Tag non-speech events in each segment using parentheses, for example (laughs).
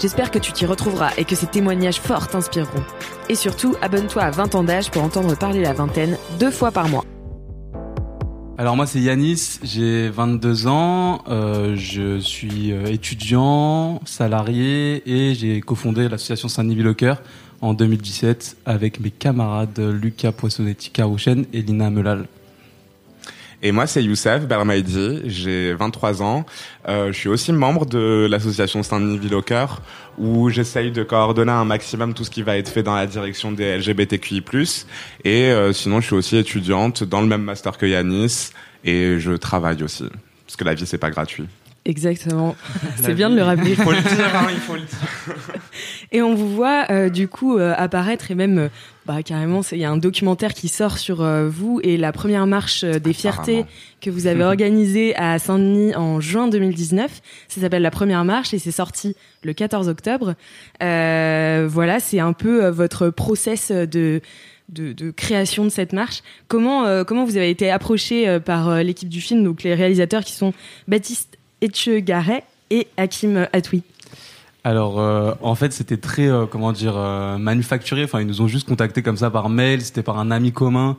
J'espère que tu t'y retrouveras et que ces témoignages forts t'inspireront. Et surtout, abonne-toi à 20 ans d'âge pour entendre parler la vingtaine deux fois par mois. Alors moi c'est Yanis, j'ai 22 ans, euh, je suis euh, étudiant, salarié et j'ai cofondé l'association Saint-Denis Cœur en 2017 avec mes camarades Lucas Poissonnetti Carouchen et Lina Melal. Et moi, c'est Youssef Bermaidi, j'ai 23 ans. Euh, je suis aussi membre de l'association Saint-Denis Ville au Cœur, où j'essaye de coordonner un maximum tout ce qui va être fait dans la direction des LGBTQI+. Et euh, sinon, je suis aussi étudiante dans le même master que Yanis, et je travaille aussi, parce que la vie, c'est pas gratuit. Exactement. (laughs) C'est bien de le rappeler. Il faut le dire, hein, il faut le dire. (laughs) Et on vous voit euh, du coup euh, apparaître et même euh, bah carrément il y a un documentaire qui sort sur vous et la première marche des fiertés que vous avez organisée à Saint-Denis en juin 2019. Ça s'appelle la première marche et c'est sorti le 14 octobre. voilà, c'est un peu votre process de de, de, création de cette marche. Comment comment vous avez été approché par l'équipe du film, donc les réalisateurs qui sont Baptiste Etchegaray et Hakim Atoui alors, euh, en fait, c'était très, euh, comment dire, euh, manufacturé. Enfin, ils nous ont juste contacté comme ça par mail. C'était par un ami commun.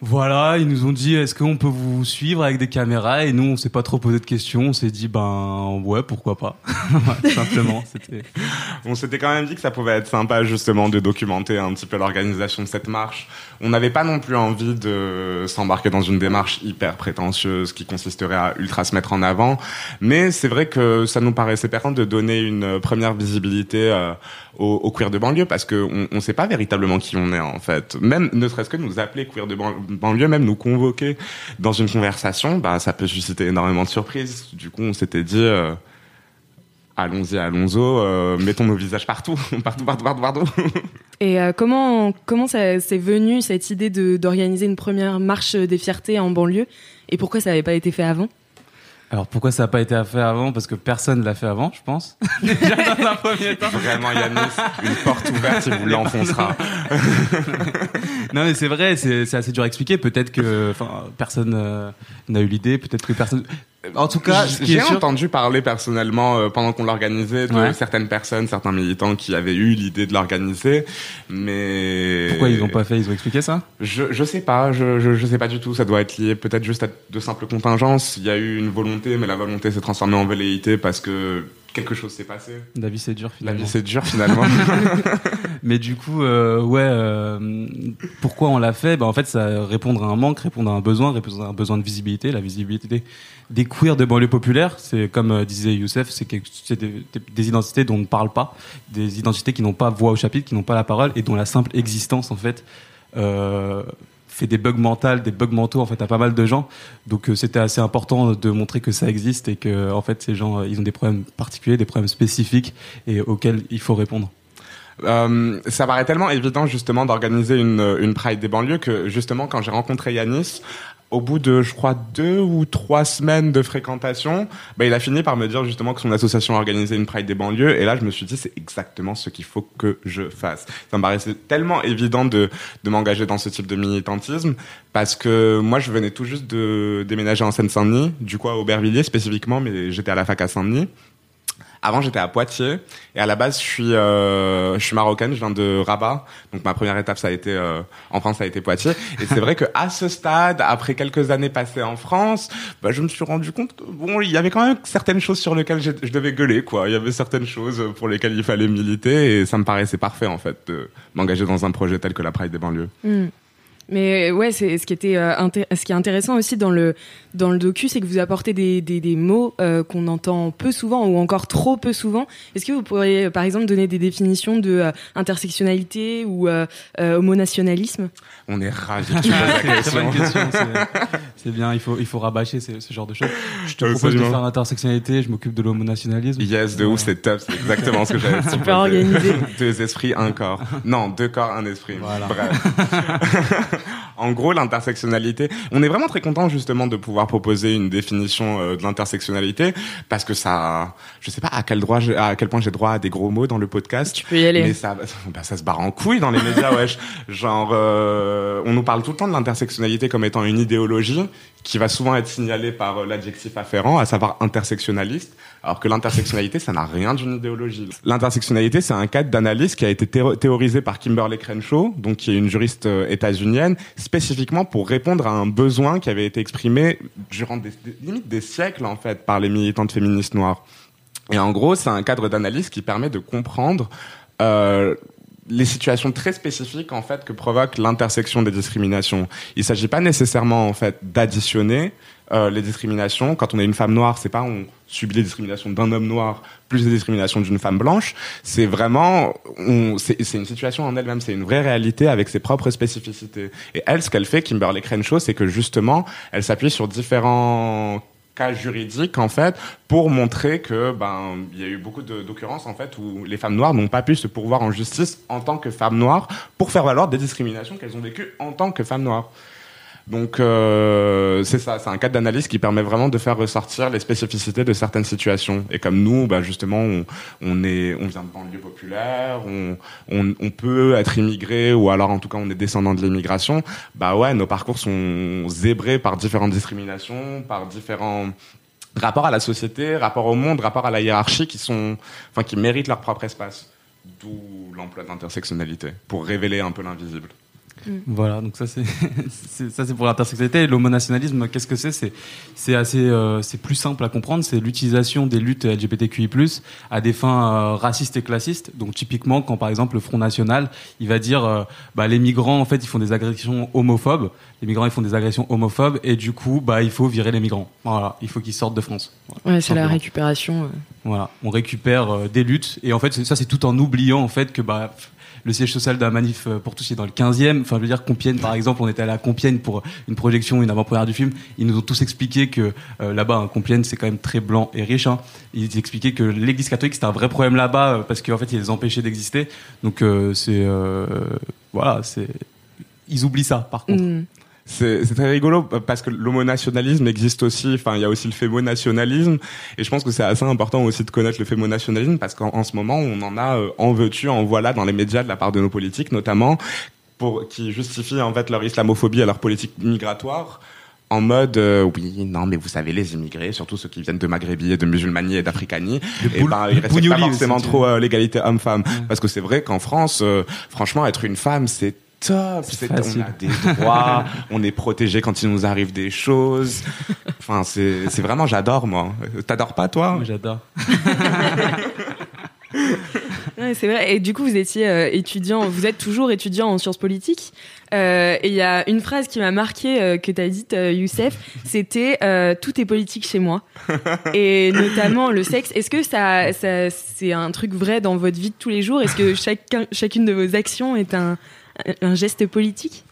Voilà, ils nous ont dit est-ce qu'on peut vous suivre avec des caméras? Et nous on s'est pas trop posé de questions, on s'est dit ben ouais pourquoi pas, (laughs) simplement. (laughs) On s'était quand même dit que ça pouvait être sympa justement de documenter un petit peu l'organisation de cette marche. On n'avait pas non plus envie de s'embarquer dans une démarche hyper prétentieuse qui consisterait à ultra se mettre en avant, mais c'est vrai que ça nous paraissait pertinent de donner une première visibilité euh, au, queer de banlieue parce que on, on sait pas véritablement qui on est en fait. Même ne serait-ce que nous appeler queer de banlieue, même nous convoquer dans une conversation, bah ça peut susciter énormément de surprises. Du coup, on s'était dit euh, allons-y, allons-y, euh, mettons nos visages partout, (laughs) partout, partout, partout. (laughs) Et euh, comment comment c'est venu cette idée d'organiser une première marche des fiertés en banlieue? Et pourquoi ça n'avait pas été fait avant? Alors pourquoi ça n'a pas été fait avant? Parce que personne l'a fait avant, je pense. (laughs) Déjà dans un premier temps. Vraiment, Yannis, une porte ouverte, il vous (laughs) l'enfoncera. (laughs) non mais c'est vrai, c'est assez dur à expliquer. Peut-être que, enfin, personne euh, n'a eu l'idée. Peut-être que personne. En tout cas, j'ai entendu parler personnellement euh, pendant qu'on l'organisait de certaines personnes, certains militants qui avaient eu l'idée de l'organiser, mais pourquoi ils n'ont pas fait? Ils ont expliqué ça? Je je sais pas, je, je, je sais pas du tout. Ça doit être lié peut-être juste à de simples contingences. Il y a eu une volonté, mais la volonté s'est transformée en velléité parce que quelque chose s'est passé. La vie c'est dur finalement. La vie c'est dur finalement. (laughs) Mais du coup, euh, ouais, euh, pourquoi on l'a fait? Bah, En fait, ça répondre à un manque, répondre à un besoin, répondre à un besoin de visibilité. La visibilité des, des queers de banlieue populaire, c'est comme euh, disait Youssef, c'est des, des, identités dont on ne parle pas, des identités qui n'ont pas voix au chapitre, qui n'ont pas la parole et dont la simple existence, en fait, euh, fait des bugs mentaux, des bugs mentaux en fait à pas mal de gens. Donc euh, c'était assez important de montrer que ça existe et que en fait ces gens ils ont des problèmes particuliers, des problèmes spécifiques et auxquels il faut répondre. Euh, ça paraît tellement évident justement d'organiser une, une Pride des banlieues que justement quand j'ai rencontré Yanis, au bout de, je crois, deux ou trois semaines de fréquentation, bah, il a fini par me dire justement que son association organisait une Pride des banlieues. Et là, je me suis dit, c'est exactement ce qu'il faut que je fasse. Ça me paraissait tellement évident de, de m'engager dans ce type de militantisme parce que moi, je venais tout juste de déménager en Seine-Saint-Denis, du coup à Aubervilliers spécifiquement, mais j'étais à la fac à Saint-Denis. Avant, j'étais à Poitiers et à la base, je suis, euh, je suis marocaine, je viens de Rabat. Donc ma première étape, ça a été euh, en France, ça a été Poitiers. Et c'est vrai que à ce stade, après quelques années passées en France, bah, je me suis rendu compte que bon, il y avait quand même certaines choses sur lesquelles je, devais gueuler, quoi. Il y avait certaines choses pour lesquelles il fallait militer et ça me paraissait parfait en fait de m'engager dans un projet tel que la Pride des banlieues. Mm. Mais ouais, c'est ce qui était euh, ce qui est intéressant aussi dans le dans le docu, c'est que vous apportez des, des, des mots euh, qu'on entend peu souvent ou encore trop peu souvent. Est-ce que vous pourriez par exemple donner des définitions de euh, intersectionnalité ou homonationalisme? On est ravis question. C'est bien, il faut il faut rabâcher ce, ce genre de choses. Je te propose de faire l'intersectionnalité, je m'occupe de l'homonationalisme. Yes, de ouf, c'est top, c'est exactement ce que j'avais. (laughs) Super organisé. Deux esprits, un corps. Non, deux corps, un esprit. Voilà. Bref. (laughs) en gros, l'intersectionnalité, on est vraiment très content justement de pouvoir proposer une définition euh, de l'intersectionnalité parce que ça, je sais pas à quel droit, à quel point j'ai droit à des gros mots dans le podcast. Tu peux y aller. Mais ça, (laughs) bah, ça se barre en couille dans les médias, wesh. Genre, euh, on nous parle tout le temps de l'intersectionnalité comme étant une idéologie qui va souvent être signalée par euh, l'adjectif afférent, à savoir intersectionnaliste, alors que l'intersectionnalité, ça n'a rien d'une idéologie. L'intersectionnalité, c'est un cadre d'analyse qui a été théorisé par Kimberly Crenshaw, donc qui est une juriste états-unienne, spécifiquement pour répondre à un besoin qui avait été exprimé durant des, des, limite des siècles en fait par les militantes féministes noires. Et en gros, c'est un cadre d'analyse qui permet de comprendre euh, les situations très spécifiques en fait que provoque l'intersection des discriminations. Il s'agit pas nécessairement en fait d'additionner euh, les discriminations. Quand on est une femme noire, c'est pas on subit les discriminations d'un homme noir plus les discriminations d'une femme blanche. C'est vraiment, c'est une situation en elle-même, c'est une vraie réalité avec ses propres spécificités. Et elle, ce qu'elle fait, Kimberly Crenshaw, c'est que justement, elle s'appuie sur différents cas juridiques en fait pour montrer que ben il y a eu beaucoup d'occurrences en fait où les femmes noires n'ont pas pu se pourvoir en justice en tant que femmes noires pour faire valoir des discriminations qu'elles ont vécues en tant que femmes noires. Donc euh, c'est ça, c'est un cadre d'analyse qui permet vraiment de faire ressortir les spécificités de certaines situations. Et comme nous, bah justement, on, est, on vient de banlieue populaire, on, on, on, peut être immigré ou alors en tout cas on est descendant de l'immigration. Bah ouais, nos parcours sont zébrés par différentes discriminations, par différents rapports à la société, rapports au monde, rapports à la hiérarchie qui sont, enfin qui méritent leur propre espace. D'où l'emploi d'intersectionnalité pour révéler un peu l'invisible. Mm. Voilà, donc ça c'est (laughs) ça c'est pour l'intersectionnalité. L'homonationalisme, qu'est-ce que c'est? C'est c'est assez euh, c'est plus simple à comprendre. C'est l'utilisation des luttes LGBTQI+ à des fins euh, racistes et classistes. Donc typiquement, quand par exemple le Front National, il va dire euh, bah les migrants en fait ils font des agressions homophobes. Les migrants ils font des agressions homophobes et du coup bah il faut virer les migrants. Voilà, il faut qu'ils sortent de France. Voilà, ouais, c'est la récupération. Voilà, on récupère des luttes et en fait ça c'est tout en oubliant en fait que bah le siège social la manif euh, pour tous est dans le 15e. Enfin, je veux dire, Compiègne, par exemple, on était allé à Compiègne pour une projection, une avant-première du film. Ils nous ont tous expliqué que euh, là-bas, hein, Compiègne, c'est quand même très blanc et riche. Hein. Ils expliquaient que l'église catholique, c'était un vrai problème là-bas euh, parce qu'en fait, ils les empêchaient d'exister. Donc, c'est. voilà, c'est. Ils oublient ça, par contre. Mm. C'est très rigolo parce que l'homonationalisme existe aussi. Enfin, il y a aussi le fémonationalisme, et je pense que c'est assez important aussi de connaître le fémonationalisme parce qu'en ce moment, on en a euh, en veux-tu, en voilà dans les médias de la part de nos politiques, notamment pour qui justifient en fait leur islamophobie à leur politique migratoire en mode euh, oui non mais vous savez les immigrés surtout ceux qui viennent de Maghrébie et de musulmanie et d'Africanie et ben ils respectent pas forcément trop euh, l'égalité homme-femme. Parce que c'est vrai qu'en France franchement être une femme c'est top. C'est on a des droits, (laughs) on est protégé quand il nous arrive des choses. Enfin, c'est, c'est vraiment, j'adore moi. T'adores pas toi? J'adore. (laughs) ouais, c'est vrai. Et du coup, vous étiez euh, étudiant, vous êtes toujours étudiant en sciences politiques. Euh, et il y a une phrase qui m'a marqué euh, que tu as dite, euh, Youssef, c'était tout est politique chez moi. (laughs) et notamment le sexe. Est-ce que ça, ça c'est un truc vrai dans votre vie de tous les jours? Est-ce que chacun, chacune de vos actions est un, un geste politique?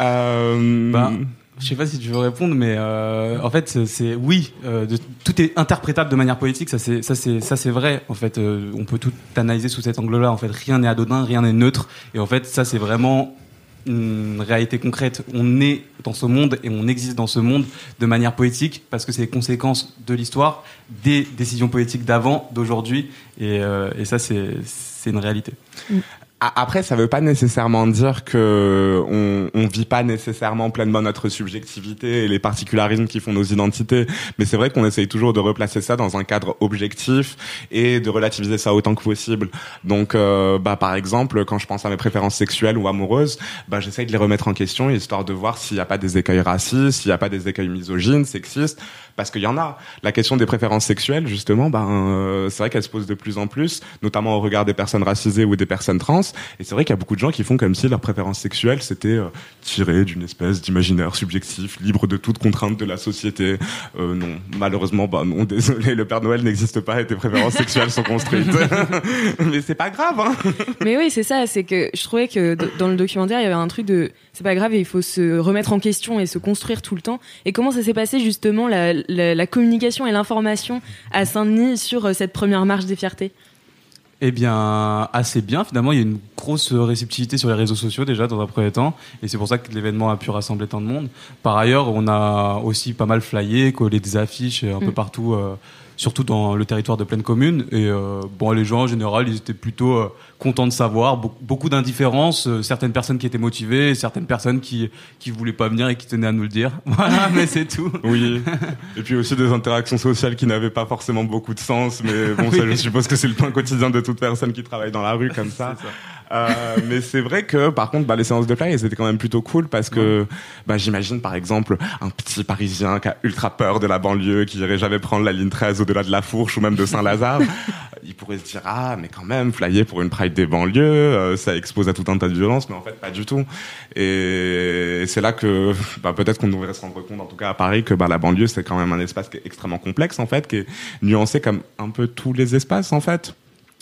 Euh... bah, je sais pas si tu veux répondre, mais euh, en fait, c'est oui, euh, de, tout est interprétable de manière politique. Ça, c'est ça, c'est ça, c'est vrai. En fait, euh, on peut tout analyser sous cet angle-là. En fait, rien n'est anodin, rien n'est neutre. Et en fait, ça, c'est vraiment une réalité concrète. On est dans ce monde et on existe dans ce monde de manière politique parce que c'est les conséquences de l'histoire, des décisions politiques d'avant, d'aujourd'hui. Et, euh, et, ça, c'est une réalité. Mm. Après, ça veut pas nécessairement dire que on, on vit pas nécessairement pleinement notre subjectivité et les particularismes qui font nos identités, mais c'est vrai qu'on essaye toujours de replacer ça dans un cadre objectif et de relativiser ça autant que possible. Donc, euh, bah par exemple, quand je pense à mes préférences sexuelles ou amoureuses, bah j'essaye de les remettre en question histoire de voir s'il n'y a pas des écueils racistes, s'il n'y a pas des écueils misogynes, sexistes, parce qu'il y en a. La question des préférences sexuelles, justement, ben euh, c'est vrai qu'elle se pose de plus en plus, notamment au regard des personnes racisées ou des personnes trans. Et c'est vrai qu'il y a beaucoup de gens qui font comme si leur préférence sexuelle c'était euh, tiré d'une espèce d'imaginaire subjectif, libre de toute contrainte de la société. Euh, non, malheureusement, bah non, (laughs) désolé, le Père Noël n'existe pas et tes préférences sexuelles sont construites. (laughs) Mais c'est pas grave. Hein (laughs) Mais oui, c'est ça. C'est que je trouvais que dans le documentaire, il y avait un truc de c'est pas grave, il faut se remettre en question et se construire tout le temps. Et comment ça s'est passé justement la, la, la communication et l'information à Saint-Denis sur euh, cette première marche des fiertés? Eh bien, assez bien. Finalement, il y a une grosse réceptivité sur les réseaux sociaux déjà dans un premier temps, et c'est pour ça que l'événement a pu rassembler tant de monde. Par ailleurs, on a aussi pas mal flyé, collé des affiches un peu mm. partout. Euh, surtout dans le territoire de pleine commune. Et euh, bon, les gens en général, ils étaient plutôt euh, contents de savoir. beaucoup d'indifférence, euh, certaines personnes qui étaient motivées, certaines personnes qui qui voulaient pas venir et qui tenaient à nous le dire. (laughs) Voilà, mais c'est tout. (laughs) Oui. Et puis aussi des interactions sociales qui n'avaient pas forcément beaucoup de sens, mais bon, (laughs) ça, je suppose que c'est le point quotidien de toute personne qui travaille dans la rue comme ça. ça. Euh, mais c'est vrai que par contre, bah, les séances de play, elles étaient quand même plutôt cool parce que bah, j'imagine par exemple un petit Parisien qui a ultra peur de la banlieue, qui irait jamais prendre la ligne 13 au-delà de la Fourche ou même de Saint-Lazare, (laughs) il pourrait se dire ah mais quand même flyer pour une Pride des banlieues, euh, ça expose à tout un tas de violences, mais en fait pas du tout. Et c'est là que bah, peut-être qu'on devrait se rendre compte, en tout cas à Paris, que bah, la banlieue c'est quand même un espace qui est extrêmement complexe en fait, qui est nuancé comme un peu tous les espaces en fait.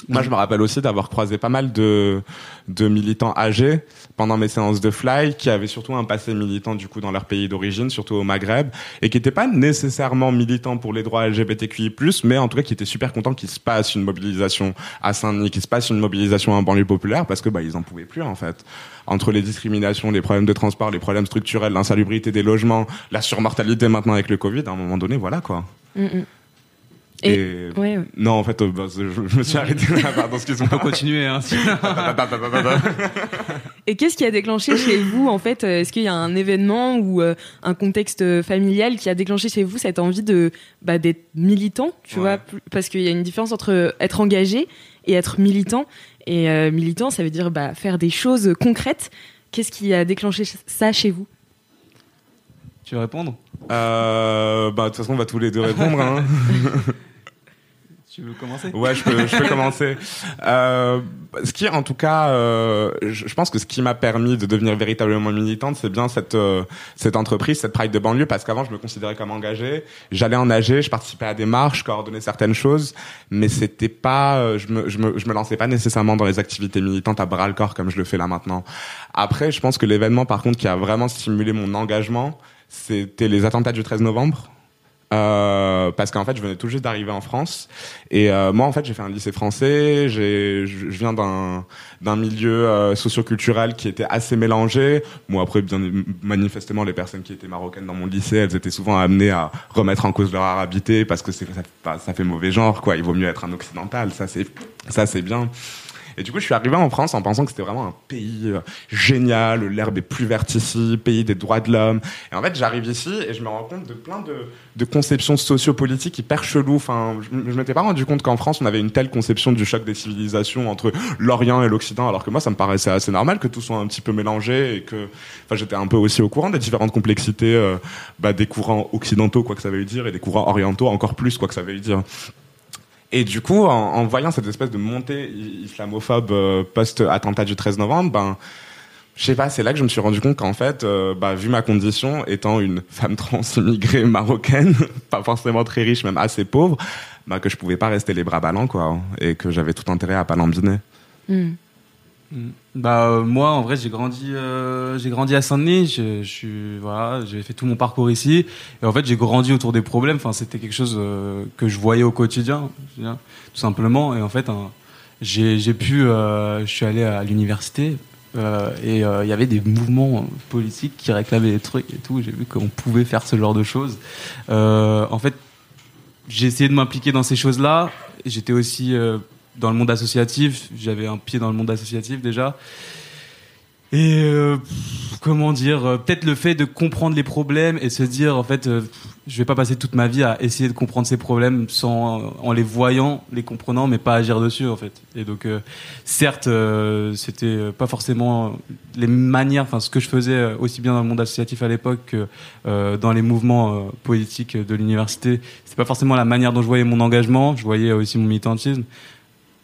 Moi, je me rappelle aussi d'avoir croisé pas mal de, de militants âgés pendant mes séances de fly qui avaient surtout un passé militant du coup dans leur pays d'origine, surtout au Maghreb, et qui n'étaient pas nécessairement militants pour les droits LGBTQI+, mais en tout cas qui étaient super contents qu'il se passe une mobilisation à Saint-Denis, qu'il se passe une mobilisation en banlieue populaire, parce que bah ils en pouvaient plus en fait. Entre les discriminations, les problèmes de transport, les problèmes structurels, l'insalubrité des logements, la surmortalité maintenant avec le Covid, à un moment donné, voilà quoi. Mm, mm. Et, non, en fait, euh, bah, je, me suis arrêté là. Pardon, excuse-moi. On peut continuer. Hein, (laughs) Et qu'est-ce qui a déclenché chez vous, en fait euh, Est-ce qu'il y a un événement ou euh, un contexte familial qui a déclenché chez vous cette envie de bah, d'être militant, tu vois Parce qu'il y a une différence entre être engagé et être militant. Et militant, ça veut dire bah, faire des choses concrètes. Qu'est-ce qui a déclenché ça chez vous? Tu veux répondre euh, bah, de toute façon, on va tous les deux répondre. Hein. (laughs) Tu veux commencer? Ouais, je peux, je peux commencer. Euh, ce qui, en tout cas, euh, je, pense que ce qui m'a permis de devenir véritablement militante, c'est bien cette euh, cette entreprise, cette Pride de banlieue, parce qu'avant, je me considérais comme engagé. J'allais en nager, je participais à des marches, je coordonnais certaines choses, mais c'était pas, euh, je me, je me, je me lançais pas nécessairement dans les activités militantes à bras le corps comme je le fais là maintenant. Après, je pense que l'événement, par contre, qui a vraiment stimulé mon engagement, c'était les attentats du 13 novembre. Euh, parce qu'en fait, je venais tout juste d'arriver en France. Et euh, moi, en fait, j'ai fait un lycée français. J'ai, je viens d'un d'un milieu euh, socioculturel qui était assez mélangé. Moi, après, bien manifestement, les personnes qui étaient marocaines dans mon lycée, elles étaient souvent amenées à remettre en cause leur arabité parce que ça, ça fait mauvais genre, quoi. Il vaut mieux être un occidental. Ça, c'est ça, c'est bien. Et du coup, je suis arrivé en France en pensant que c'était vraiment un pays euh, génial, l'herbe est plus verte ici, pays des droits de l'homme. Et en fait, j'arrive ici et je me rends compte de plein de, de conceptions sociopolitiques hyper cheloues. Enfin, je, je m'étais pas rendu compte qu'en France, on avait une telle conception du choc des civilisations entre l'Orient et l'Occident, alors que moi, ça me paraissait assez normal que tout soit un petit peu mélangé et que, enfin, j'étais un peu aussi au courant des différentes complexités euh, bah, des courants occidentaux, quoi que ça veuille dire, et des courants orientaux encore plus, quoi que ça veuille dire. Et du coup, en, en, voyant cette espèce de montée islamophobe euh, post-attentat du 13 novembre, ben, je sais pas, c'est là que je me suis rendu compte qu'en fait, euh, bah, vu ma condition, étant une (laughs) femme trans immigrée marocaine, (laughs) pas forcément très riche, même assez pauvre, bah, que je pouvais pas rester les bras ballants, quoi, et que j'avais tout intérêt à pas lambiner. Hmm. Mm. Bah euh, moi en vrai j'ai grandi euh, j'ai grandi à Saint-Denis, je suis voilà, j'ai fait tout mon parcours ici. Et en fait j'ai grandi autour des problèmes, enfin c'était quelque chose euh, que je voyais au quotidien, tout simplement. Et en fait hein, j'ai j'ai pu je suis allé à l'université et il y avait des mouvements politiques qui réclamaient des trucs et tout, j'ai vu qu'on pouvait faire ce genre de choses. en fait, j'ai essayé de m'impliquer dans ces choses-là, j'étais aussi dans le monde associatif. J'avais un pied dans le monde associatif déjà. Et euh, comment dire, euh, peut-être le fait de comprendre les problèmes et se dire en fait, euh, je vais pas passer toute ma vie à essayer de comprendre ces problèmes sans en les voyant, les comprenant, mais pas agir dessus en fait. Et donc, euh, certes, euh, c'était pas forcément les manières, enfin ce que je faisais euh, aussi bien dans le monde associatif à l'époque que euh, dans les mouvements euh, politiques de l'université. C'est pas forcément la manière dont je voyais mon engagement. Je voyais aussi mon militantisme.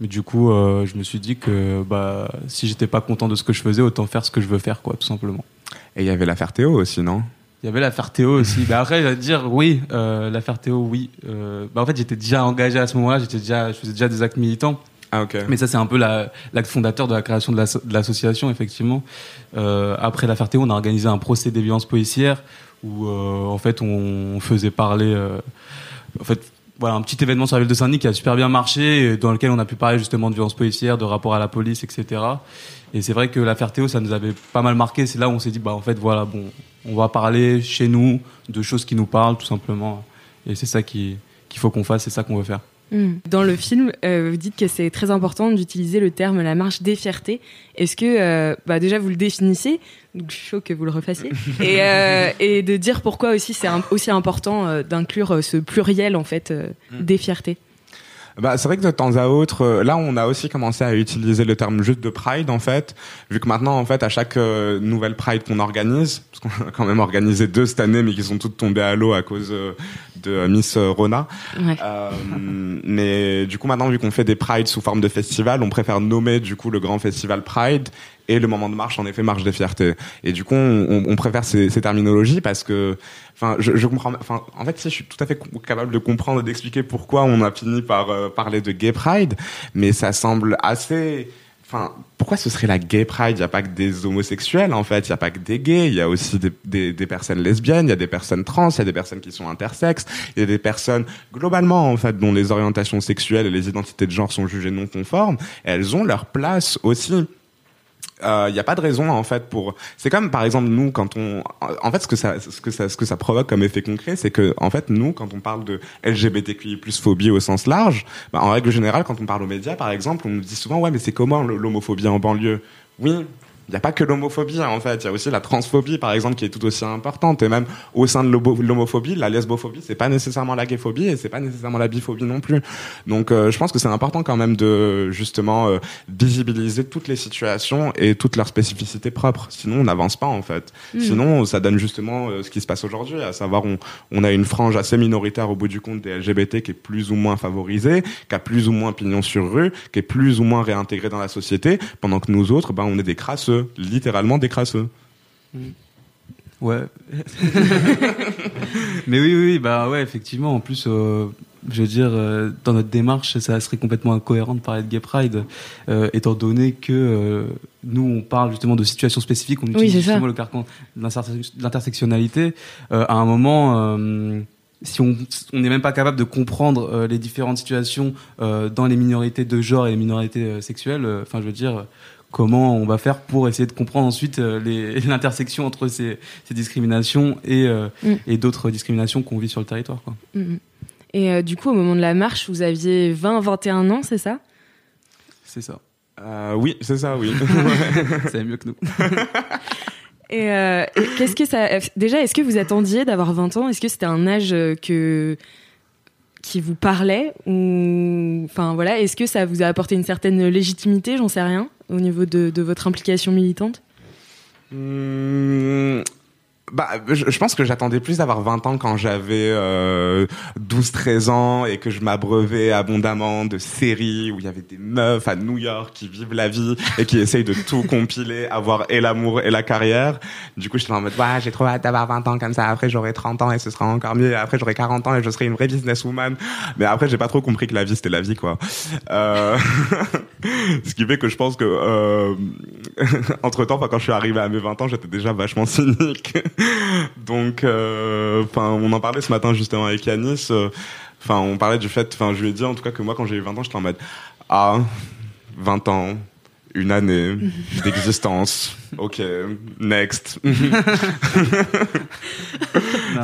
Mais du coup, euh, je me suis dit que bah, si j'étais pas content de ce que je faisais, autant faire ce que je veux faire, quoi, tout simplement. Et il y avait l'affaire Théo aussi, non? Il y avait l'affaire Théo aussi. (laughs) bah après, j'allais dire oui, euh, l'affaire Théo, oui. Euh, bah en fait, j'étais déjà engagé à ce moment-là. J'étais déjà, je faisais déjà des actes militants. Ah ok. Mais ça, c'est un peu la- l'acte fondateur de la création de l'asso- de l'association, effectivement. Euh, après l'affaire Théo, on a organisé un procès des violences policières où, euh, en fait, on faisait parler. euh, en fait, voilà, un petit événement sur la ville de Saint-Denis qui a super bien marché, dans lequel on a pu parler justement de violences policières, de rapport à la police, etc. Et c'est vrai que l'affaire Théo, ça nous avait pas mal marqué. C'est là où on s'est dit, bah, en fait, voilà, bon, on va parler chez nous de choses qui nous parlent, tout simplement. Et c'est ça qui- qu'il faut qu'on fasse, c'est ça qu'on veut faire. Hmm. Dans le film, euh, vous dites que c'est très important d'utiliser le terme la marche des fiertés. Est-ce que, euh, bah déjà, vous le définissez Donc, je suis chaud que vous le refassiez. (laughs) et, euh, et de dire pourquoi aussi c'est aussi important euh, d'inclure ce pluriel, en fait, euh, des fiertés. Bah, c'est vrai que de temps à autre, euh, là, on a aussi commencé à utiliser le terme juste de Pride, en fait, vu que maintenant, en fait, à chaque euh, nouvelle Pride qu'on organise, parce qu'on a quand même organisé deux cette année, mais qui sont toutes tombées à l'eau à cause euh, de euh, Miss Rona. Ouais. Euh, mais du coup, maintenant, vu qu'on fait des Prides sous forme de festival, on préfère nommer du coup le grand festival Pride et le moment de marche, en effet, marche des fiertés. Et du coup, on, on- on préfère ces, ces terminologies parce que, enfin, je, je comprends. Enfin, en fait, je suis tout à fait capable de comprendre et d'expliquer pourquoi on a fini par euh, parler de Gay Pride, mais ça semble assez. Enfin, pourquoi ce serait la gay pride? Il n'y a pas que des homosexuels, en fait. Il n'y a pas que des gays. Il y a aussi des, des, des personnes lesbiennes, il y a des personnes trans, il y a des personnes qui sont intersexes, il y a des personnes, globalement, en fait, dont les orientations sexuelles et les identités de genre sont jugées non conformes. Elles ont leur place aussi il n'y a pas de raison en fait pour c'est comme par exemple nous quand on en fait ce que ça ce que ça ce que ça provoque comme effet concret c'est que en fait nous quand on parle de LGBTQI+ phobie au sens large bah, en règle générale quand on parle aux médias par exemple on nous dit souvent ouais mais c'est comment l'homophobie en banlieue? Oui il n'y a pas que l'homophobie en fait, il y a aussi la transphobie par exemple qui est tout aussi importante et même au sein de l'homo- l'homophobie, la lesbophobie, c'est pas nécessairement la gayphobie et c'est pas nécessairement la biphobie non plus. Donc euh, je pense que c'est important quand même de justement euh, visibiliser toutes les situations et toutes leurs spécificités propres. Sinon on n'avance pas en fait. Sinon ça donne justement euh, ce qui se passe aujourd'hui, à savoir on, on a une frange assez minoritaire au bout du compte des LGBT qui est plus ou moins favorisée, qui a plus ou moins pignon sur rue, qui est plus ou moins réintégrée dans la société, pendant que nous autres, ben on est des crasseux, littéralement des crasseux. Ouais. (laughs) Mais oui, oui, bah ouais, effectivement. En plus, euh, je veux dire, euh, dans notre démarche, ça serait complètement incohérent de parler de Gay Pride, euh, étant donné que euh, nous, on parle justement de situations spécifiques, on utilise c'est ça. justement le carcan de l'interse- de l'intersectionnalité. Euh, à un moment, euh, si on n'est même pas capable de comprendre euh, les différentes situations euh, dans les minorités de genre et les minorités euh, sexuelles, euh, enfin, je veux dire comment on va faire pour essayer de comprendre ensuite euh, (laughs) l'intersection entre ces, ces discriminations et, euh, Mm. et d'autres discriminations qu'on vit sur le territoire. Quoi. Mhm. Et euh, du coup, au moment de la marche, vous aviez 20, 21 ans, c'est ça? C'est ça. Euh, oui, c'est ça, oui. (laughs) (laughs) C'est mieux que nous. Et, euh, et qu'est-ce que ça. Déjà, est-ce que vous attendiez d'avoir 20 ans? Est-ce que c'était un âge que qui vous parlait? Ou enfin voilà est-ce que ça vous a apporté une certaine légitimité? J'en sais rien au niveau de, de votre implication militante Hmm, bah, je, pense que j'attendais plus d'avoir 20 ans quand j'avais euh, 12-13 ans et que je m'abreuvais abondamment de séries où il y avait des meufs à New York qui vivent la vie et qui essayent de tout compiler, (laughs) avoir et l'amour et la carrière. Du coup, j'étais en mode, ouais, j'ai trop hâte d'avoir 20 ans comme ça. Après, j'aurai 30 ans et ce sera encore mieux. Après, j'aurai 40 ans et je serai une vraie businesswoman. Mais après, j'ai pas trop compris que la vie, c'était la vie, quoi. Euh... (laughs) (laughs) Ce qui fait que je pense que, euh... (laughs) entre temps, quand je suis arrivé à mes 20 ans, j'étais déjà vachement (laughs) cynique. Donc, euh, enfin, on en parlait ce matin justement avec Yanis. euh, Enfin, on parlait du fait, enfin, je lui ai dit en tout cas que moi, quand j'ai eu 20 ans, j'étais en mode, ah, 20 ans. Une année d'existence. Ok, next.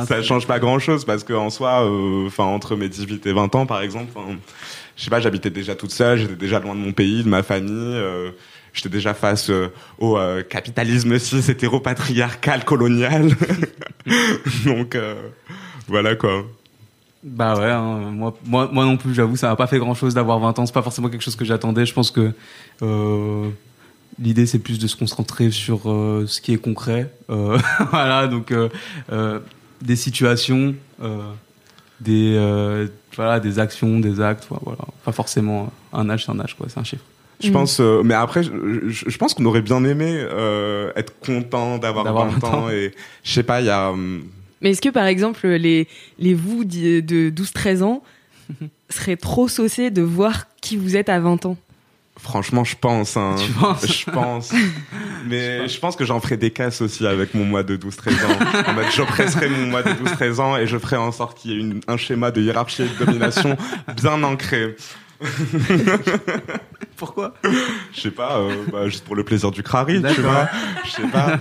ça change pas grand chose parce que en soi, euh, enfin entre mes 18 et 20 ans par exemple, je sais pas, j'habitais déjà toute seule, j'étais déjà loin de mon pays, de ma famille. Euh, j'étais déjà face euh, au capitalisme cis hétéropatriarcal colonial. (laughs) Donc voilà quoi. Bah ouais, hein, moi, moi, moi non plus, j'avoue, ça m'a pas fait grand chose d'avoir 20 ans. C'est pas forcément quelque chose que j'attendais. Je pense que euh, l'idée, c'est plus de se concentrer sur euh, ce qui est concret. Euh, (laughs) voilà, donc des situations, des, voilà, des actions, des actes. Voilà, pas forcément un âge, c'est un âge, quoi. C'est un chiffre. Je mm. pense, mais après, je, je, pense qu'on aurait bien aimé être content d'avoir 20, ans. Et je sais pas, il y a. Hum, mais est-ce que par exemple les, les vous de 12-13 ans (laughs) seraient trop saucés de voir qui vous êtes à 20 ans? Franchement, je pense. Hein. Tu penses? Je pense. (laughs) Mais je pense que j'en ferai des casses aussi avec mon mois de 12-13 ans. en fait, j'oppresserai mon mois de 12-13 ans et je ferai en sorte qu'il y ait un schéma de hiérarchie et de domination bien ancré. (laughs) Pourquoi? Je sais pas, euh, bah, juste pour le plaisir du crari, tu vois. Je sais pas.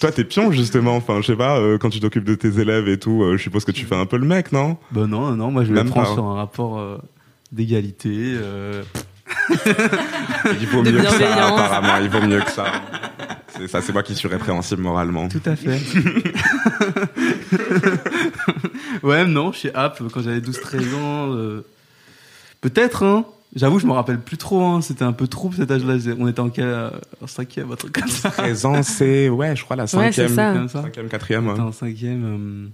Toi, t'es pion justement. Enfin, je sais pas. Euh, quand tu t'occupes de tes élèves et tout, euh, je suppose que tu fais un peu le mec, non? Bah non, non. Moi, je le prends sur un rapport d'égalité. Il vaut mieux que ça, apparemment. Il vaut mieux que ça. C'est ça, c'est moi qui suis répréhensible moralement. Tout à fait. (laughs) ouais, non, chez App, quand j'avais 12-13 ans, Peut-être, hein. J'avoue, je me rappelle plus trop. Hein. C'était un peu trop cet âge-là. On était en, cinquième, un truc comme ça. 13 ans, c'est ouais, je crois la cinquième, ouais, cinquième, quatrième. Ouais. En cinquième,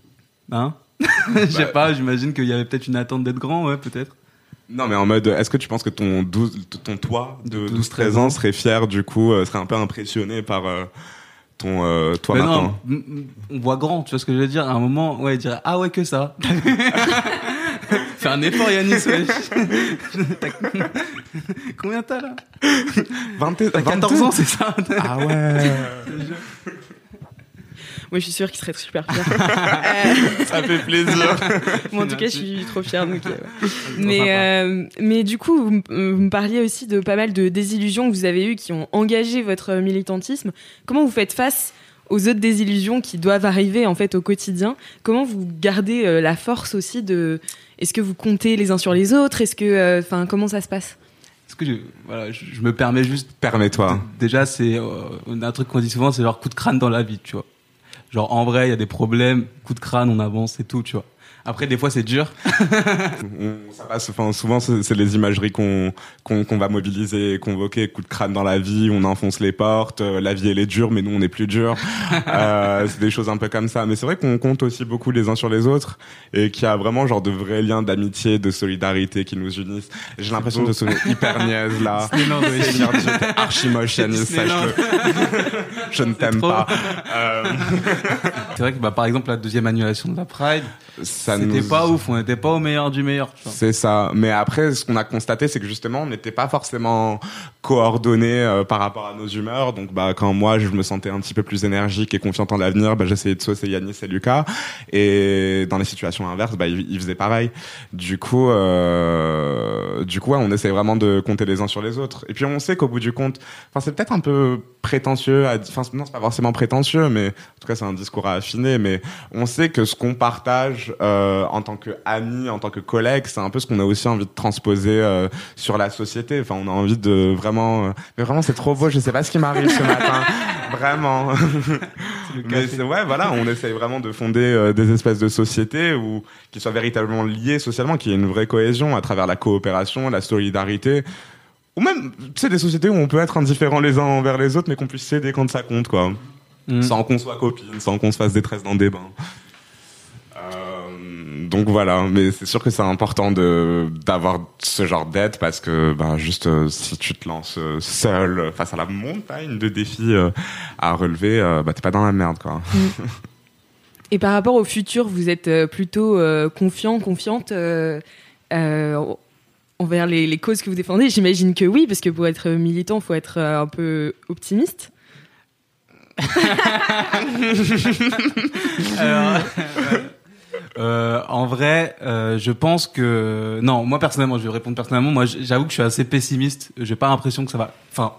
euh... hein? (laughs) Je sais bah. pas. J'imagine qu'il y avait peut-être une attente d'être grand, ouais, peut-être. Non, mais en mode, est-ce que tu penses que ton 12, ton toi de 12-13 ans serait fier, du coup, euh, serait un peu impressionné par euh, ton euh, toi mais maintenant non, On voit grand, tu vois ce que je veux dire? À un moment, ouais, il dirait ah ouais que ça. (laughs) Fais un effort, Yanis, (laughs) Combien t'as là? 20, 14 ans, c'est ça? Ah ouais (laughs) Moi, je suis sûre qu'il serait super fier. (laughs) ça fait plaisir. (laughs) Moi, en tout cas, je suis trop fière. Donc, mais, euh, mais du coup, vous, me parliez aussi de pas mal de désillusions que vous avez eues qui ont engagé votre militantisme. Comment vous faites face aux autres désillusions qui doivent arriver en fait au quotidien? Comment vous gardez euh, la force aussi de est-ce que vous comptez les uns sur les autres? Est-ce que, euh, enfin, comment ça se passe? Est-ce que je, voilà, je, me permets juste. Permets-toi. Déjà, c'est euh, un truc qu'on dit souvent, c'est genre coup de crâne dans la vie, tu vois. Genre en vrai, il y a des problèmes, coup de crâne, on avance et tout, tu vois. Après, des fois, c'est dur. (laughs) ça passe. Enfin, souvent, c'est les imageries qu'on qu'on va mobiliser, convoquer. Coup de crâne dans la vie, on enfonce les portes. Euh, la vie, elle est dure, mais nous, on est plus dur. (laughs) euh, c'est des choses un peu comme ça. Mais c'est vrai qu'on compte aussi beaucoup les uns sur les autres et qu'il y a vraiment genre de vrais liens d'amitié, de solidarité qui nous unissent. J'ai l'impression de sonner hyper niaise là. (laughs) J'étais archi moche, sache-le. Je ne t'aime pas. Euh... c'est vrai que bah, par exemple la deuxième annulation de la Pride. Ça c'était pas ouf, on n'était pas au meilleur du meilleur. C'est ça. Mais après, ce qu'on a constaté, c'est que justement, on n'était pas forcément coordonnés euh, par rapport à nos humeurs. Donc, bah, quand moi, je me sentais un petit peu plus énergique et confiante en l'avenir, bah, j'essayais de saucer Yannis et Lucas. Et dans les situations inverses, bah, ils, faisaient pareil. Du coup, euh, du coup, on essaie vraiment de compter les uns sur les autres. Et puis, on sait qu'au bout du compte, enfin, c'est peut-être un peu prétentieux. Enfin, non, c'est pas forcément prétentieux, mais en tout cas, c'est un discours à affiner. Mais on sait que ce qu'on partage euh, en tant que amis, en tant que collègues, c'est un peu ce qu'on a aussi envie de transposer euh, sur la société. Enfin, on a envie de vraiment, euh, mais vraiment, c'est trop beau. Je sais pas ce qui m'arrive ce matin, (laughs) vraiment. mais ouais, voilà, on essaye vraiment de fonder des espèces de sociétés où qui soient véritablement liées socialement, qui ait une vraie cohésion à travers la coopération, la solidarité ou même, tu sais, des sociétés où on peut être indifférents les uns envers les autres, mais qu'on puisse s'aider quand ça compte, quoi. Mm. Sans qu'on soit copine, sans qu'on se fasse détresse dans des bains. Euh, donc voilà, mais c'est sûr que c'est important de d'avoir ce genre d'aide parce que ben juste euh, si tu te lances euh, seul face à la montagne de défis à relever, bah t'es pas dans la merde quoi. Mm. (laughs) Et par rapport au futur, vous êtes plutôt confiant, confiante envers les, causes que vous défendez? J'imagine que oui, parce que pour être militant, il faut être euh, un peu optimiste. (laughs) Euh, en vrai, euh, je pense que non. Moi personnellement, je vais répondre personnellement. Moi, j'avoue que je suis assez pessimiste. J'ai pas l'impression que ça va. Enfin,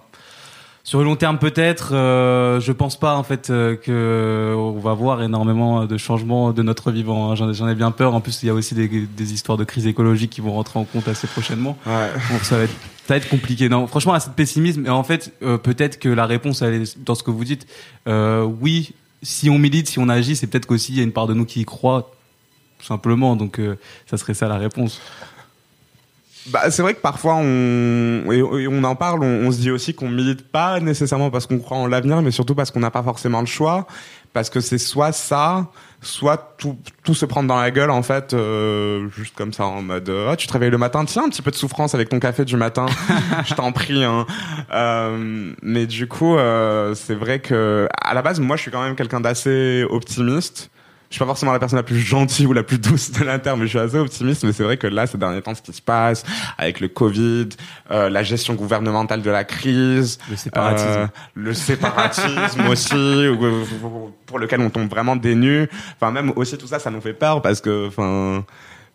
Sur le long terme, peut-être. Euh, je pense pas en fait euh, que on va voir énormément de changements de notre vivant. hein. J'en ai- J'en ai bien peur. En plus, il y a aussi des, des histoires de crise écologique qui vont rentrer en compte assez prochainement. Ouais. Donc ça va être, ça va être compliqué. Non, franchement, assez de pessimisme. Et en fait, euh, peut-être que la réponse, elle est dans ce que vous dites. Euh, oui, si on milite, si on agit, c'est peut-être qu'aussi il y a une part de nous qui y croit, tout simplement. Donc euh, ça serait ça la réponse. Bah, c'est vrai que parfois on et, on en parle, on, on se dit aussi qu'on milite pas nécessairement parce qu'on croit en l'avenir, mais surtout parce qu'on n'a pas forcément le choix, parce que c'est soit ça, soit tout, tout se prendre dans la gueule en fait, euh, juste comme ça en mode ah tu te réveilles le matin, tiens un petit peu de souffrance avec ton café du matin, (laughs) je t'en prie. Hein. Euh, mais du coup euh, c'est vrai que à la base moi je suis quand même quelqu'un d'assez optimiste. Je suis pas forcément la personne la plus gentille ou la plus douce de terre, mais je suis assez optimiste. Mais c'est vrai que là, ces derniers temps, ce qui se passe avec le Covid, euh, la gestion gouvernementale de la crise, Le séparatisme. euh, le séparatisme (laughs) aussi, ou- ou- pour lequel on tombe vraiment des nues. Enfin, même aussi tout ça, ça nous fait peur parce que, enfin,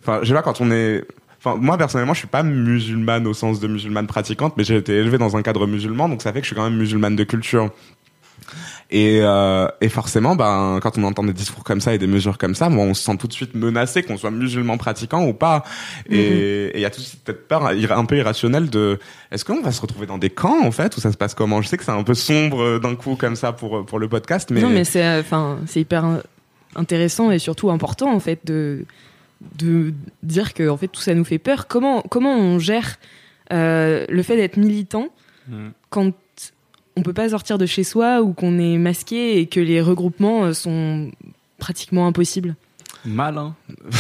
enfin, je sais pas quand on est. Enfin, moi personnellement, je suis pas musulmane au sens de musulmane pratiquante, mais j'ai été élevé dans un cadre musulman, donc ça fait que je suis quand même musulmane de culture. Et, euh, et forcément, ben, quand on entend des discours comme ça et des mesures comme ça, bon, on se sent tout de suite menacé, qu'on soit musulman pratiquant ou pas. Et et il y a tout de suite cette peur un peu irrationnelle de est-ce qu'on va se retrouver dans des camps en fait ou ça se passe comment? Je sais que c'est un peu sombre euh, d'un coup comme ça pour pour le podcast, mais, Non, mais c'est euh, enfin c'est hyper intéressant et surtout important en fait de de dire que en fait tout ça nous fait peur. Comment comment on gère euh, le fait d'être militant Mm. quand on peut pas sortir de chez soi ou qu'on est masqué et que les regroupements euh, sont pratiquement impossibles. Mal, hein. (laughs)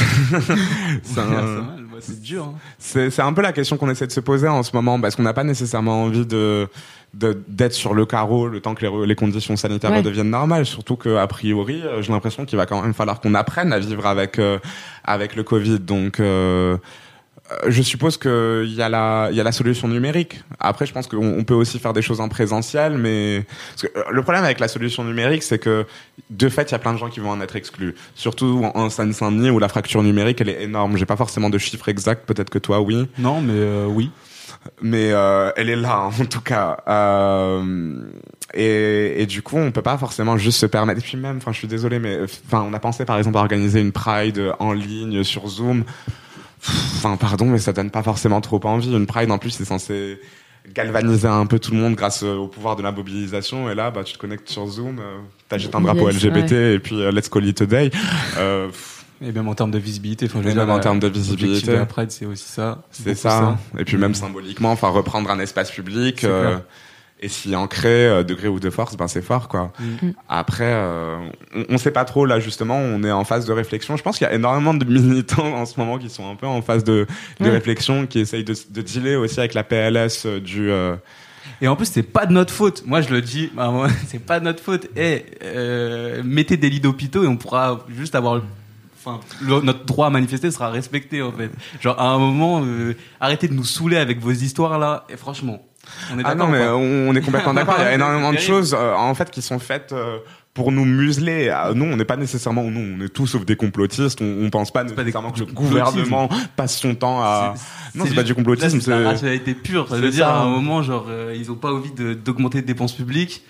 c'est un- dur. Hein. C'est un peu la question qu'on essaie de se poser en ce moment parce qu'on n'a pas nécessairement envie de d'être sur le carreau le temps que les, conditions sanitaires Ouais. redeviennent normales. Surtout que a priori, euh, j'ai l'impression qu'il va quand même falloir qu'on apprenne à vivre avec euh, avec le Covid. Donc euh, je suppose que il y a la il y a la solution numérique. Après, je pense qu'on on peut aussi faire des choses en présentiel, mais parce que, euh, le problème avec la solution numérique, c'est que de fait, il y a plein de gens qui vont en être exclus. Surtout en, en Seine-Saint-Denis où la fracture numérique elle est énorme. J'ai pas forcément de chiffres exacts. Peut-être que toi, oui Non, mais euh, oui. mais euh, elle est là en tout cas euh, et, et du coup on peut pas forcément juste se permettre et puis même enfin je suis désolé mais enfin on a pensé par exemple à organiser une pride en ligne sur Zoom enfin pardon mais ça donne pas forcément trop envie une pride en plus c'est censé galvaniser un peu tout le monde grâce au pouvoir de la mobilisation et là bah tu te connectes sur Zoom euh, t'agites un drapeau Yes, LGBT et puis euh, let's call it a day euh, Et même en termes de visibilité. Enfin, je veux Et dire, même en termes de visibilité. de la Pride, c'est aussi ça. C'est ça. Et puis même Mm. symboliquement, enfin reprendre un espace public C'est euh, clair. Et s'y ancrer euh, degré ou de force, ben c'est fort quoi. Mm. Après, euh, on, on sait pas trop là justement. On est en phase de réflexion. Je pense qu'il y a énormément de militants (laughs) en ce moment qui sont un peu en phase de, de Ouais. réflexion, qui essayent de, de dealer aussi avec la PLS euh, du. euh, Et en plus, c'est pas de notre faute. Moi, je le dis, (laughs) bah, c'est pas de notre faute. Et euh, mettez des lits d'hôpitaux et on pourra juste avoir. Enfin, le- notre droit à manifester sera respecté en fait. Genre à un moment, euh, arrêtez de nous saouler avec vos histoires là. Et franchement, on est Ah non, mais pas on, est complètement (laughs) d'accord. Il y a énormément de choses euh, en fait qui sont faites. euh, pour nous museler, Ah, nous on n'est pas nécessairement, nous on est tous sauf des complotistes, on, on pense pas pas nécessairement que le gouvernement passe son temps à, non c'est pas du complotisme, c'est la rationalité pure. C'est veux dire, ça. à un moment, genre, euh, ils ont pas envie de- d'augmenter les dépenses publiques,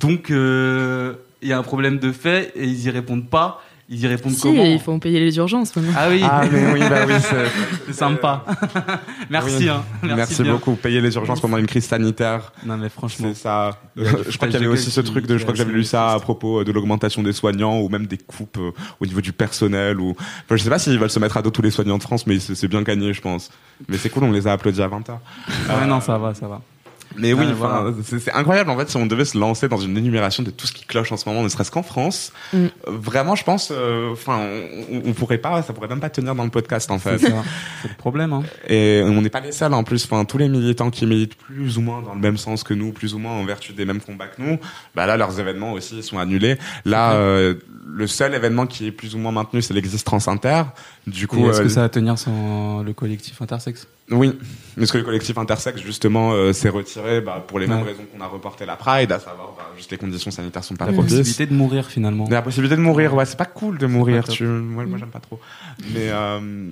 donc euh, il y a un problème de fait et ils y répondent pas. Ils y répondent Si, comment il faut payer les urgences maintenant. Ah oui, Ah mais oui, bah oui, (laughs) c'est sympa. (laughs) Merci, Oui. hein. Merci, Merci, bien. beaucoup. Payer les urgences pendant une crise sanitaire, Non mais franchement, c'est ça. Euh, je crois qu'il y avait aussi ce truc de, je crois que j'avais lu ça à propos de l'augmentation des soignants ou même des coupes euh, au niveau du personnel ou, enfin, je sais pas s'ils veulent se mettre à dos tous les soignants de France, mais c'est bien gagné, je pense. Mais c'est cool, on les a applaudis à 20h. ouais, non, ça va, ça va. Mais oui, voilà. c'est incroyable en fait si on devait se lancer dans une énumération de tout ce qui cloche en ce moment, ne serait-ce qu'en France. Mm. euh, Vraiment, je pense, euh, enfin, on, on pourrait pas, ça pourrait même pas tenir dans le podcast en fait. C'est le problème. Hein. (laughs) Et on n'est pas les seuls en plus. Enfin, tous les militants qui militent plus ou moins dans le même sens que nous, plus ou moins en vertu des mêmes combats que nous, bah là leurs événements aussi sont annulés. Là, euh, le seul événement qui est plus ou moins maintenu, c'est l'existence inter. Du coup, Est-ce euh, que ça va tenir sans le collectif intersexe oui, parce que le collectif intersexe justement euh, s'est retiré bah, pour les mêmes Ouais. raisons qu'on a reporté la Pride, à savoir bah, juste les conditions sanitaires sont pas La propices. possibilité de mourir finalement. La possibilité de mourir, ouais, c'est pas cool de mourir. Tu... Moi, moi j'aime pas trop. Mais, euh,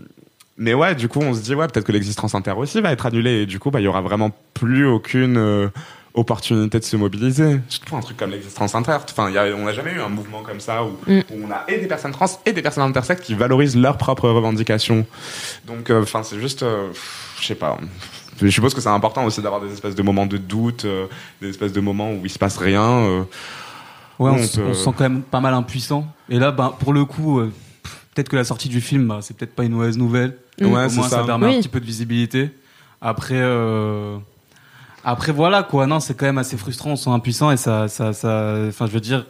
mais ouais, du coup, on se dit, ouais, peut-être que l'existence inter aussi va être annulée. Et du coup, bah, il y aura vraiment plus aucune, euh, opportunité de se mobiliser. Surtout pour un truc comme l'existence interte. Enfin, y a, on n'a jamais eu un mouvement comme ça où, Mm. où on a et des personnes trans et des personnes intersexes qui valorisent leurs propres revendications. Donc, euh, enfin, c'est juste, euh, je sais pas. Je suppose que c'est important aussi d'avoir des espèces de moments de doute, euh, des espèces de moments où il se passe rien. euh. Ouais, on, On s- peut- on se sent quand même pas mal impuissant. Et là, ben, pour le coup, euh, peut-être que la sortie du film, bah, c'est peut-être pas une mauvaise nouvelle. Mm. Ouais, Au moins, ça. ça. permet Oui. un petit peu de visibilité. Après, euh, après voilà quoi. Non, c'est quand même assez frustrant. On se sent impuissant et ça, ça, ça. Enfin, je veux dire.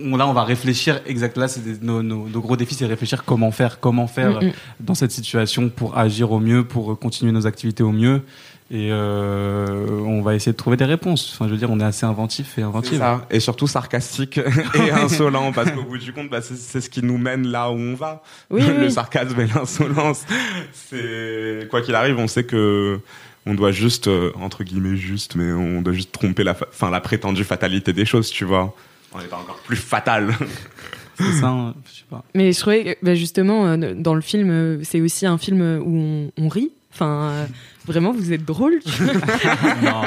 on- Là, on va réfléchir exact. Là, c'est des- nos, nos- nos gros défis, c'est réfléchir comment faire, comment faire Mm, mm. dans cette situation pour agir au mieux, pour continuer nos activités au mieux. Et euh, on va essayer de trouver des réponses. Enfin, je veux dire, on est assez inventif et C'est inventif. ça. Et surtout sarcastique (laughs) et (laughs) insolent, parce qu'au bout du compte, bah, c'est c'est ce qui nous mène là où on va. Oui, (laughs) le oui. sarcasme et l'insolence. C'est quoi qu'il arrive, on sait que on doit juste euh, entre guillemets juste, mais on doit juste tromper la, enfin la prétendue fatalité des choses, tu vois. On est encore plus fatal. (laughs) C'est ça. hein, je sais pas. Mais je trouvais que, bah, justement, euh, dans le film, euh, c'est aussi un film où on, on rit. Enfin, euh, vraiment, vous êtes drôle. (laughs) Non.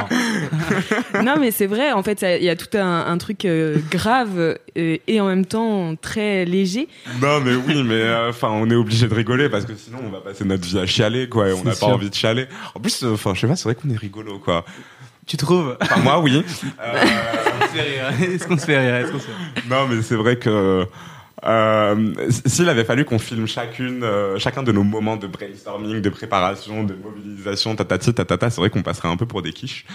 (laughs) non, mais c'est vrai. En fait, il y a tout un, un truc euh, grave euh, et en même temps très léger. non, mais oui, mais euh, enfin, on est obligé de rigoler parce que sinon on va passer notre vie à chialer, quoi. Et on n'a pas envie de chialer. En plus, euh, enfin, je sais pas, c'est vrai qu'on est rigolo, quoi. Tu trouves? Enfin, moi, oui. Euh, (laughs) Est-ce qu'on se fait rire? Est-ce qu'on se fait rire? Non, mais c'est vrai que euh, s'il avait fallu qu'on filme chacune, euh, chacun de nos moments de brainstorming, de préparation, de mobilisation, tatati, tatata, c'est vrai qu'on passerait un peu pour des quiches.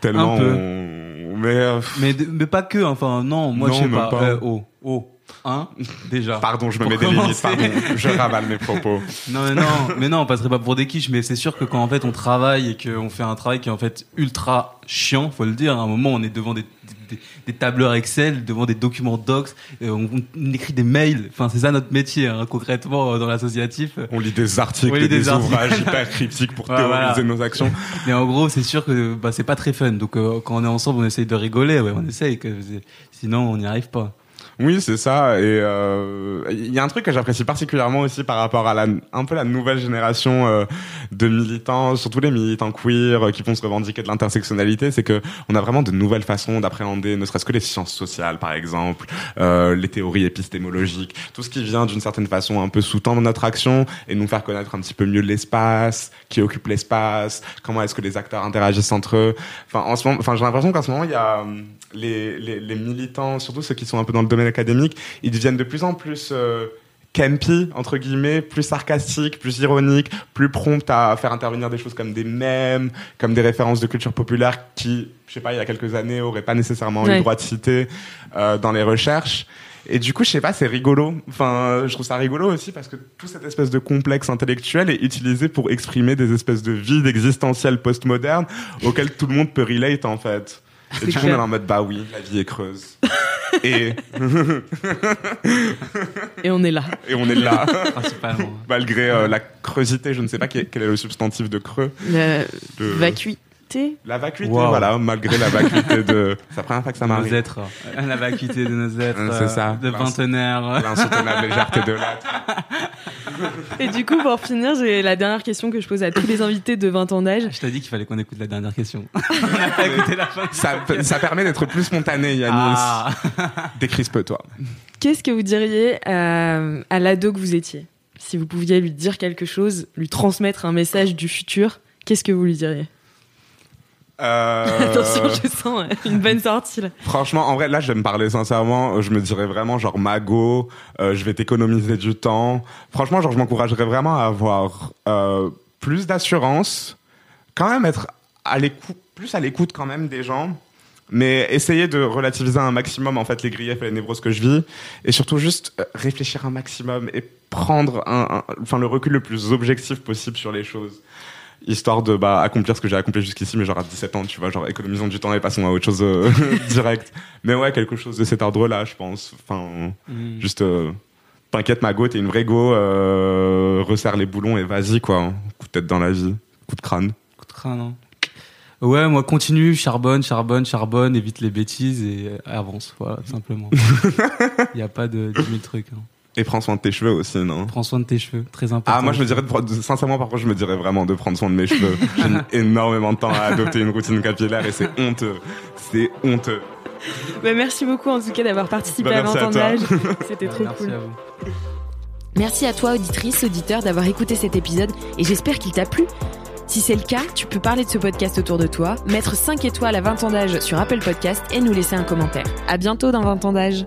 Tellement Un peu. on... Mais euh, mais, mais pas que. Enfin, non, moi, je sais pas. pas. Euh, oh, oh. Hein Déjà. pardon, je me mets des limites, pardon. Je ravale mes propos. Non, mais non, mais non, on passerait pas pour des quiches, mais c'est sûr que quand en fait on travaille et qu'on fait un travail qui est en fait ultra chiant, faut le dire, à un moment on est devant des, des, des tableurs Excel, devant des documents docs, et on, on écrit des mails, enfin c'est ça notre métier hein, concrètement euh, dans l'associatif. On lit des articles On lit et des, des articles. ouvrages hyper cryptiques pour (laughs) théoriser voilà. nos actions. Mais en gros c'est sûr que bah, c'est pas très fun, donc euh, quand on est ensemble on essaye de rigoler, ouais, on essaye, que, sinon on n'y arrive pas. Oui, c'est ça. Et euh, il y a un truc que j'apprécie particulièrement aussi par rapport à la, un peu la nouvelle génération euh, de militants, surtout les militants queer euh, qui vont se revendiquer de l'intersectionnalité, c'est que on a vraiment de nouvelles façons d'appréhender, ne serait-ce que les sciences sociales, par exemple, euh, les théories épistémologiques, tout ce qui vient d'une certaine façon un peu sous-tendre notre action et nous faire connaître un petit peu mieux l'espace, qui occupe l'espace, comment est-ce que les acteurs interagissent entre eux. Enfin, en ce moment, enfin, j'ai l'impression qu'en ce moment, il y a les, les, les militants, surtout ceux qui sont un peu dans le domaine académique, ils deviennent de plus en plus euh, campy, entre guillemets, plus sarcastiques, plus ironiques, plus prompts à faire intervenir des choses comme des mèmes, comme des références de culture populaire qui, je sais pas, il y a quelques années, auraient pas nécessairement eu le droit de citer euh, dans les recherches. Et du coup, je sais pas, c'est rigolo. Enfin, je trouve ça rigolo aussi parce que tout cette espèce de complexe intellectuel est utilisé pour exprimer des espèces de vides existentiels postmodernes auxquels tout le monde peut relate en fait. Et du coup, on est en mode bah oui, la vie est creuse. (laughs) et, Et on est là. et on est là, Principalement. malgré euh, la creusité, je ne sais pas quel est le substantif de creux. La De... vacuité. La vacuité, Wow. voilà, malgré la vacuité de. C'est la première fois (laughs) que ça nos êtres, euh, la vacuité de nos êtres, Euh, c'est euh, ça. de L'ins- vingtenaires. L'insoutenable légèreté de l'être. Et du coup, pour finir, j'ai la dernière question que je pose à tous les invités de 20 ans d'âge. Je t'ai dit qu'il fallait qu'on écoute la dernière question. (laughs) on n'a pas écouté la fin. Ça, ça permet d'être plus spontané, Yanis. Ah. Décrispe-toi. Qu'est-ce que vous diriez à, à l'ado que vous étiez? Si vous pouviez lui dire quelque chose, lui transmettre un message du futur, qu'est-ce que vous lui diriez? Euh, Attention, je sens une bonne sortie là. Franchement, en vrai, là, je vais me parler sincèrement. Je me dirais vraiment, genre, Mago, euh, je vais t'économiser du temps. Franchement, genre, je m'encouragerais vraiment à avoir euh, plus d'assurance, quand même être à l'écoute, plus à l'écoute quand même des gens, mais essayer de relativiser un maximum en fait les griefs et les névroses que je vis, et surtout juste euh, réfléchir un maximum et prendre un, un- enfin le recul le plus objectif possible sur les choses histoire de bah, accomplir ce que j'ai accompli jusqu'ici, mais genre à 17 ans, tu vois, genre économisons du temps et passons à autre chose euh, (laughs) (laughs) direct. Mais ouais, quelque chose de cet ordre-là, je pense. Enfin, Mm. juste, euh, t'inquiète, ma go, t'es une vraie go, euh, resserre les boulons et vas-y, quoi. Coup de tête dans la vie, coup de crâne. Coup de crâne, hein. Ouais, moi continue, charbonne, charbonne, charbonne, évite les bêtises et euh, avance, voilà, tout simplement. (laughs) Il n'y a pas de 10 000 trucs. hein. Et prends soin de tes cheveux aussi, non? Prends soin de tes cheveux, très important. Ah, moi je me dirais, de pre- de- sincèrement, par contre, je me dirais vraiment de prendre soin de mes cheveux. (laughs) J'ai mis énormément de temps à adopter une routine capillaire et c'est honteux. C'est honteux. Bah, merci beaucoup en tout cas d'avoir participé Bah, à merci à 20 ans toi. d'âge. (laughs) C'était trop Merci cool. à vous. Merci à toi, auditrice, auditeur, d'avoir écouté cet épisode et j'espère qu'il t'a plu. Si c'est le cas, tu peux parler de ce podcast autour de toi, mettre 5 étoiles à 20 ans d'âge sur Apple Podcast et nous laisser un commentaire. À bientôt dans 20 ans d'âge.